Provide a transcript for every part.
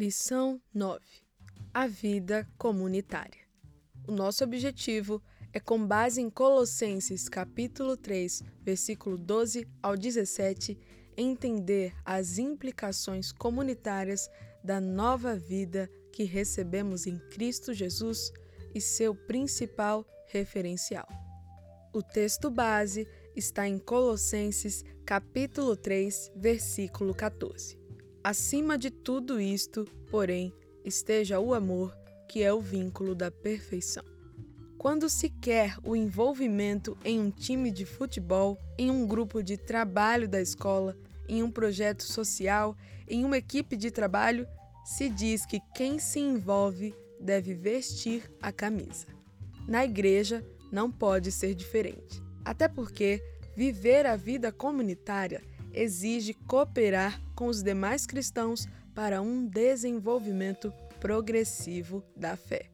Lição 9: A vida comunitária. O nosso objetivo é com base em Colossenses capítulo 3, versículo 12 ao 17, entender as implicações comunitárias da nova vida que recebemos em Cristo Jesus e seu principal referencial. O texto base está em Colossenses capítulo 3, versículo 14. Acima de tudo isto, porém, esteja o amor, que é o vínculo da perfeição. Quando se quer o envolvimento em um time de futebol, em um grupo de trabalho da escola, em um projeto social, em uma equipe de trabalho, se diz que quem se envolve deve vestir a camisa. Na igreja, não pode ser diferente. Até porque viver a vida comunitária exige cooperar com os demais cristãos para um desenvolvimento progressivo da fé.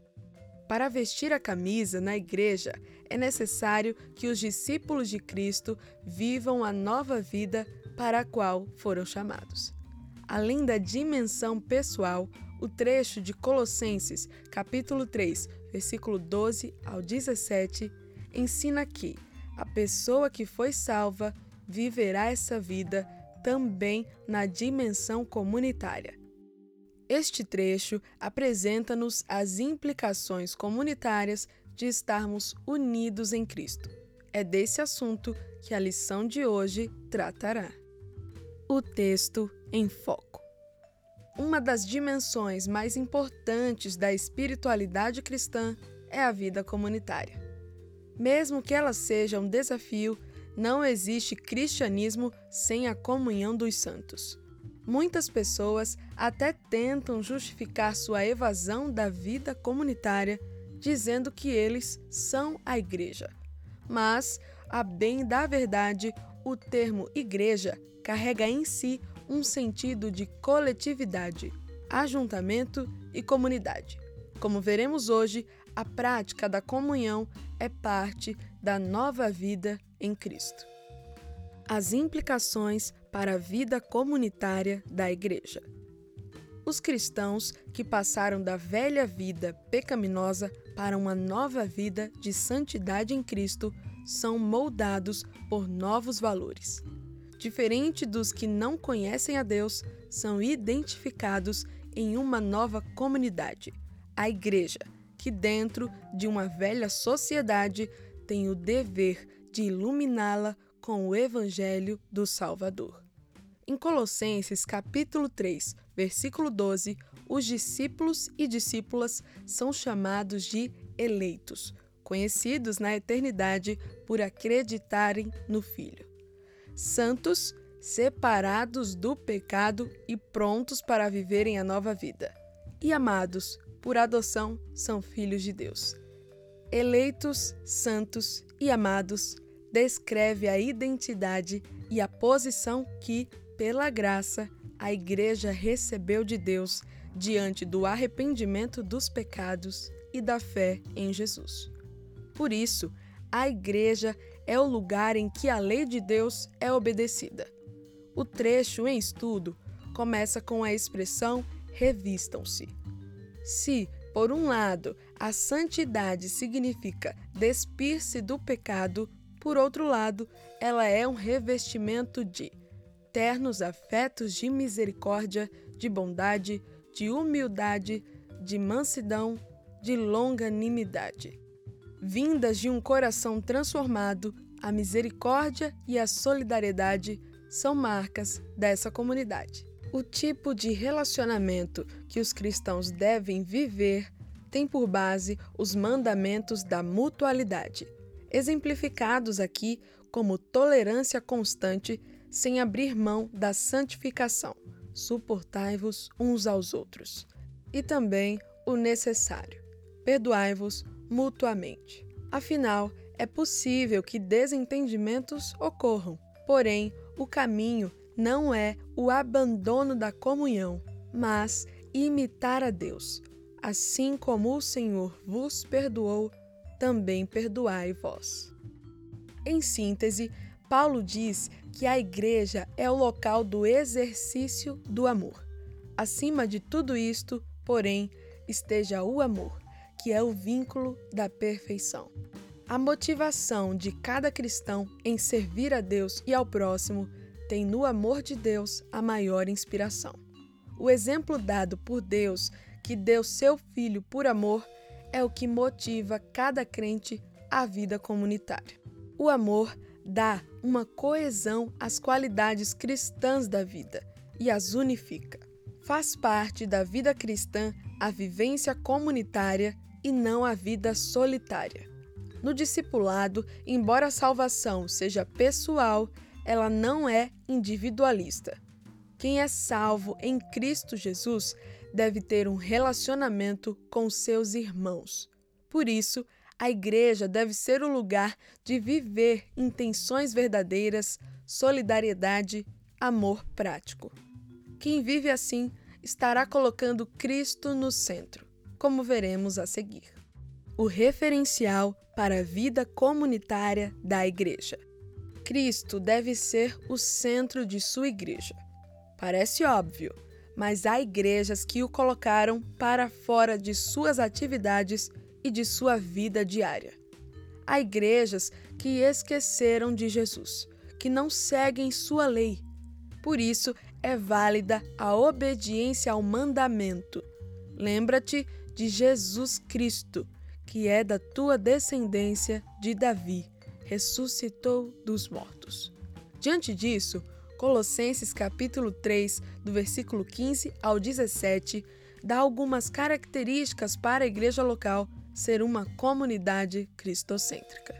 Para vestir a camisa na igreja, é necessário que os discípulos de Cristo vivam a nova vida para a qual foram chamados. Além da dimensão pessoal, o trecho de Colossenses, capítulo 3, versículo 12 ao 17, ensina que a pessoa que foi salva viverá essa vida também na dimensão comunitária. Este trecho apresenta-nos as implicações comunitárias de estarmos unidos em Cristo. É desse assunto que a lição de hoje tratará. O texto em foco. Uma das dimensões mais importantes da espiritualidade cristã é a vida comunitária. Mesmo que ela seja um desafio, não existe cristianismo sem a comunhão dos santos. Muitas pessoas até tentam justificar sua evasão da vida comunitária dizendo que eles são a igreja. Mas, a bem da verdade, o termo igreja carrega em si um sentido de coletividade, ajuntamento e comunidade. Como veremos hoje, a prática da comunhão é parte da nova vida em Cristo. As implicações para a vida comunitária da Igreja. Os cristãos que passaram da velha vida pecaminosa para uma nova vida de santidade em Cristo são moldados por novos valores. Diferente dos que não conhecem a Deus, são identificados em uma nova comunidade, a Igreja, que, dentro de uma velha sociedade, tem o dever de iluminá-la com o Evangelho do Salvador. Em Colossenses capítulo 3, versículo 12, os discípulos e discípulas são chamados de eleitos, conhecidos na eternidade por acreditarem no Filho. Santos, separados do pecado e prontos para viverem a nova vida. E amados, por adoção, são filhos de Deus. Eleitos, santos e amados descreve a identidade e a posição que, pela graça, a Igreja recebeu de Deus diante do arrependimento dos pecados e da fé em Jesus. Por isso, a Igreja é o lugar em que a lei de Deus é obedecida. O trecho em estudo começa com a expressão revistam-se. Se, por um lado, a santidade significa despir-se do pecado, por outro lado, ela é um revestimento de ternos afetos de misericórdia, de bondade, de humildade, de mansidão, de longanimidade. Vindas de um coração transformado, a misericórdia e a solidariedade são marcas dessa comunidade. O tipo de relacionamento que os cristãos devem viver tem por base os mandamentos da mutualidade, exemplificados aqui como tolerância constante sem abrir mão da santificação. Suportai-vos uns aos outros. E também o necessário. Perdoai-vos mutuamente. Afinal, é possível que desentendimentos ocorram, porém, o caminho não é o abandono da comunhão, mas imitar a Deus. Assim como o Senhor vos perdoou, também perdoai vós. Em síntese, Paulo diz que a igreja é o local do exercício do amor. Acima de tudo isto, porém, esteja o amor, que é o vínculo da perfeição. A motivação de cada cristão em servir a Deus e ao próximo tem no amor de Deus a maior inspiração. O exemplo dado por Deus, que deu seu Filho por amor, é o que motiva cada crente à vida comunitária. O amor dá uma coesão às qualidades cristãs da vida e as unifica. Faz parte da vida cristã a vivência comunitária e não a vida solitária. No discipulado, embora a salvação seja pessoal, ela não é individualista. Quem é salvo em Cristo Jesus deve ter um relacionamento com seus irmãos. Por isso, a igreja deve ser o lugar de viver intenções verdadeiras, solidariedade, amor prático. Quem vive assim estará colocando Cristo no centro, como veremos a seguir. O referencial para a vida comunitária da igreja. Cristo deve ser o centro de sua igreja. Parece óbvio, mas há igrejas que o colocaram para fora de suas atividades e de sua vida diária. Há igrejas que esqueceram de Jesus, que não seguem sua lei. Por isso, é válida a obediência ao mandamento. Lembra-te de Jesus Cristo, que é da tua descendência de Davi, ressuscitou dos mortos. Diante disso, Colossenses capítulo 3, do versículo 15 ao 17, dá algumas características para a igreja local ser uma comunidade cristocêntrica.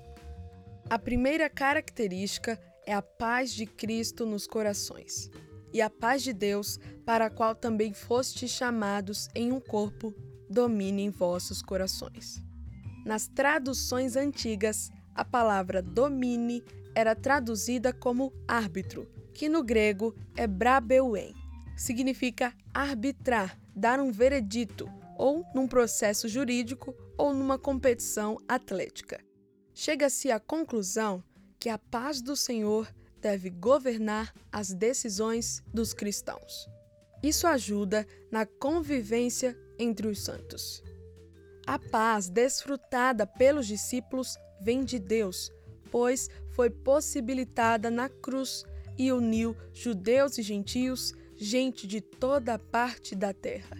A primeira característica é a paz de Cristo nos corações, e a paz de Deus, para a qual também fostes chamados em um corpo, domine em vossos corações. Nas traduções antigas, a palavra domine era traduzida como árbitro, que no grego é brabeuem. Significa arbitrar, dar um veredito, ou num processo jurídico ou numa competição atlética. Chega-se à conclusão que a paz do Senhor deve governar as decisões dos cristãos. Isso ajuda na convivência entre os santos. A paz desfrutada pelos discípulos vem de Deus, pois foi possibilitada na cruz e uniu judeus e gentios, gente de toda parte da terra.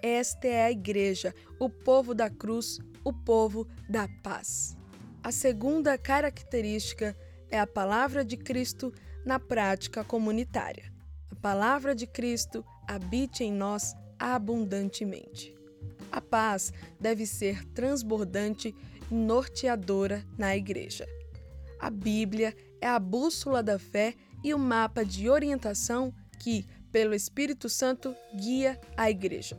Esta é a igreja, o povo da cruz, o povo da paz. A segunda característica é a palavra de Cristo na prática comunitária. A palavra de Cristo habite em nós abundantemente. A paz deve ser transbordante e norteadora na igreja. A Bíblia é a bússola da fé e o mapa de orientação que, pelo Espírito Santo, guia a igreja.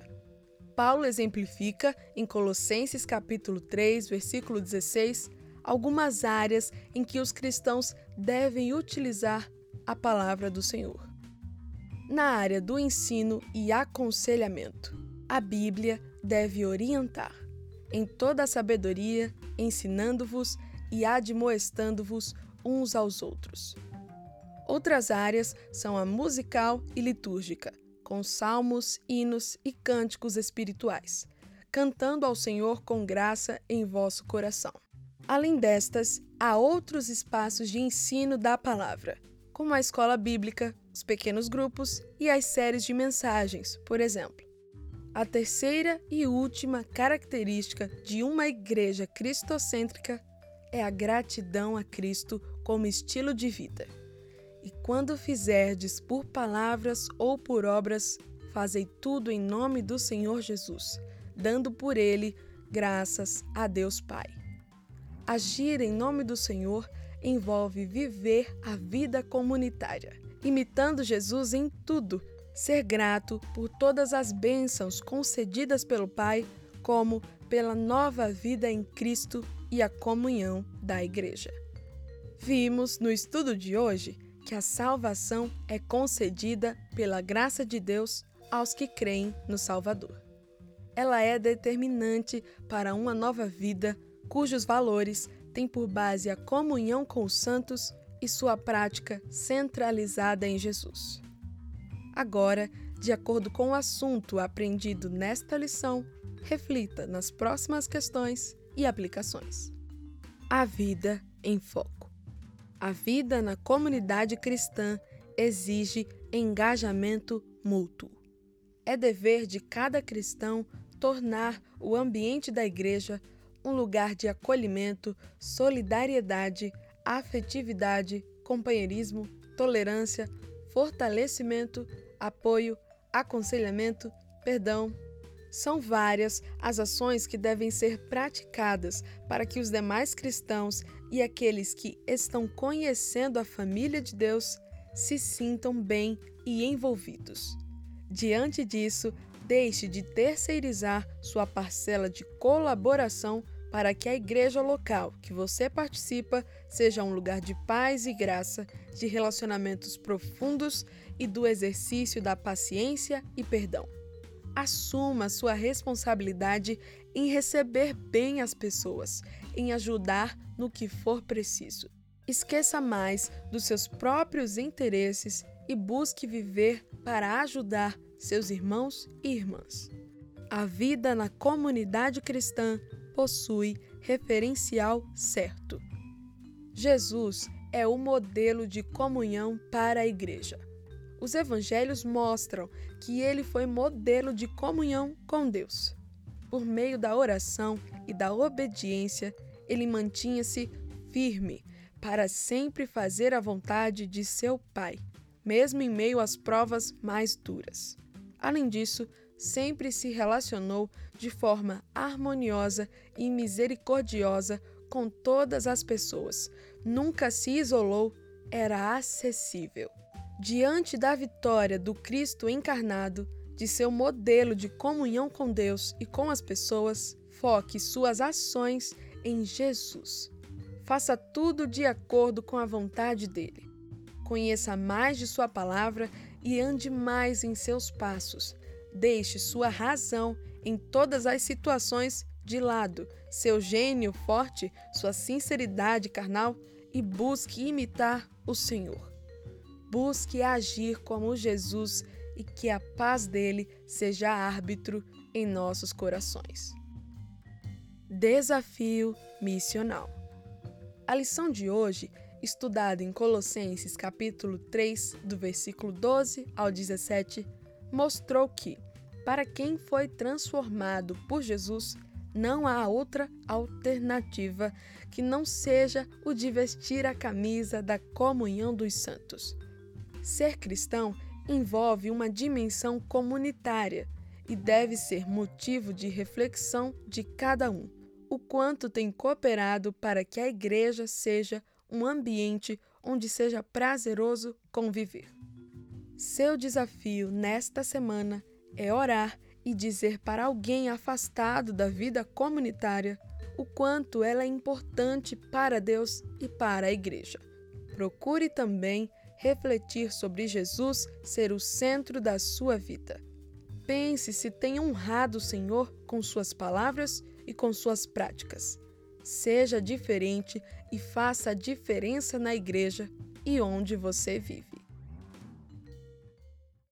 Paulo exemplifica em Colossenses capítulo 3, versículo 16, algumas áreas em que os cristãos devem utilizar a palavra do Senhor. Na área do ensino e aconselhamento, a Bíblia deve orientar em toda a sabedoria, ensinando-vos e admoestando-vos uns aos outros. Outras áreas são a musical e litúrgica, com salmos, hinos e cânticos espirituais, cantando ao Senhor com graça em vosso coração. Além destas, há outros espaços de ensino da palavra, como a escola bíblica, os pequenos grupos e as séries de mensagens, por exemplo. A terceira e última característica de uma igreja cristocêntrica é a gratidão a Cristo como estilo de vida. E quando fizerdes por palavras ou por obras, fazei tudo em nome do Senhor Jesus, dando por ele graças a Deus Pai. Agir em nome do Senhor envolve viver a vida comunitária, imitando Jesus em tudo, ser grato por todas as bênçãos concedidas pelo Pai, como pela nova vida em Cristo e a comunhão da Igreja. Vimos no estudo de hoje que a salvação é concedida pela graça de Deus aos que creem no Salvador. Ela é determinante para uma nova vida cujos valores têm por base a comunhão com os santos e sua prática centralizada em Jesus. Agora, De acordo com o assunto aprendido nesta lição, reflita nas próximas questões e aplicações. A vida em foco. A vida na comunidade cristã exige engajamento mútuo. É dever de cada cristão tornar o ambiente da igreja um lugar de acolhimento, solidariedade, afetividade, companheirismo, tolerância, fortalecimento, apoio, aconselhamento, perdão. São várias as ações que devem ser praticadas para que os demais cristãos e aqueles que estão conhecendo a família de Deus se sintam bem e envolvidos. Diante disso, deixe de terceirizar sua parcela de colaboração para que a igreja local que você participa seja um lugar de paz e graça, de relacionamentos profundos e do exercício da paciência e perdão. Assuma sua responsabilidade em receber bem as pessoas, em ajudar no que for preciso. Esqueça mais dos seus próprios interesses e busque viver para ajudar seus irmãos e irmãs. A vida na comunidade cristã possui referencial certo. Jesus é o modelo de comunhão para a igreja. Os evangelhos mostram que ele foi modelo de comunhão com Deus. Por meio da oração e da obediência, ele mantinha-se firme para sempre fazer a vontade de seu Pai, mesmo em meio às provas mais duras. Além disso, sempre se relacionou de forma harmoniosa e misericordiosa com todas as pessoas. Nunca se isolou, era acessível. Diante da vitória do Cristo encarnado, de seu modelo de comunhão com Deus e com as pessoas, foque suas ações em Jesus. Faça tudo de acordo com a vontade dele. Conheça mais de Sua palavra e ande mais em seus passos Deixe sua razão em todas as situações de lado, seu gênio forte, sua sinceridade carnal e busque imitar o Senhor. Busque agir como Jesus e que a paz dele seja árbitro em nossos corações. Desafio missional. A lição de hoje, estudada em Colossenses capítulo 3, do versículo 12 ao 17, mostrou que, para quem foi transformado por Jesus, não há outra alternativa que não seja o de vestir a camisa da comunhão dos santos. Ser cristão envolve uma dimensão comunitária e deve ser motivo de reflexão de cada um, o quanto tem cooperado para que a igreja seja um ambiente onde seja prazeroso conviver. Seu desafio nesta semana é orar e dizer para alguém afastado da vida comunitária o quanto ela é importante para Deus e para a igreja. Procure também refletir sobre Jesus ser o centro da sua vida. Pense se tem honrado o Senhor com suas palavras e com suas práticas. Seja diferente e faça a diferença na igreja e onde você vive.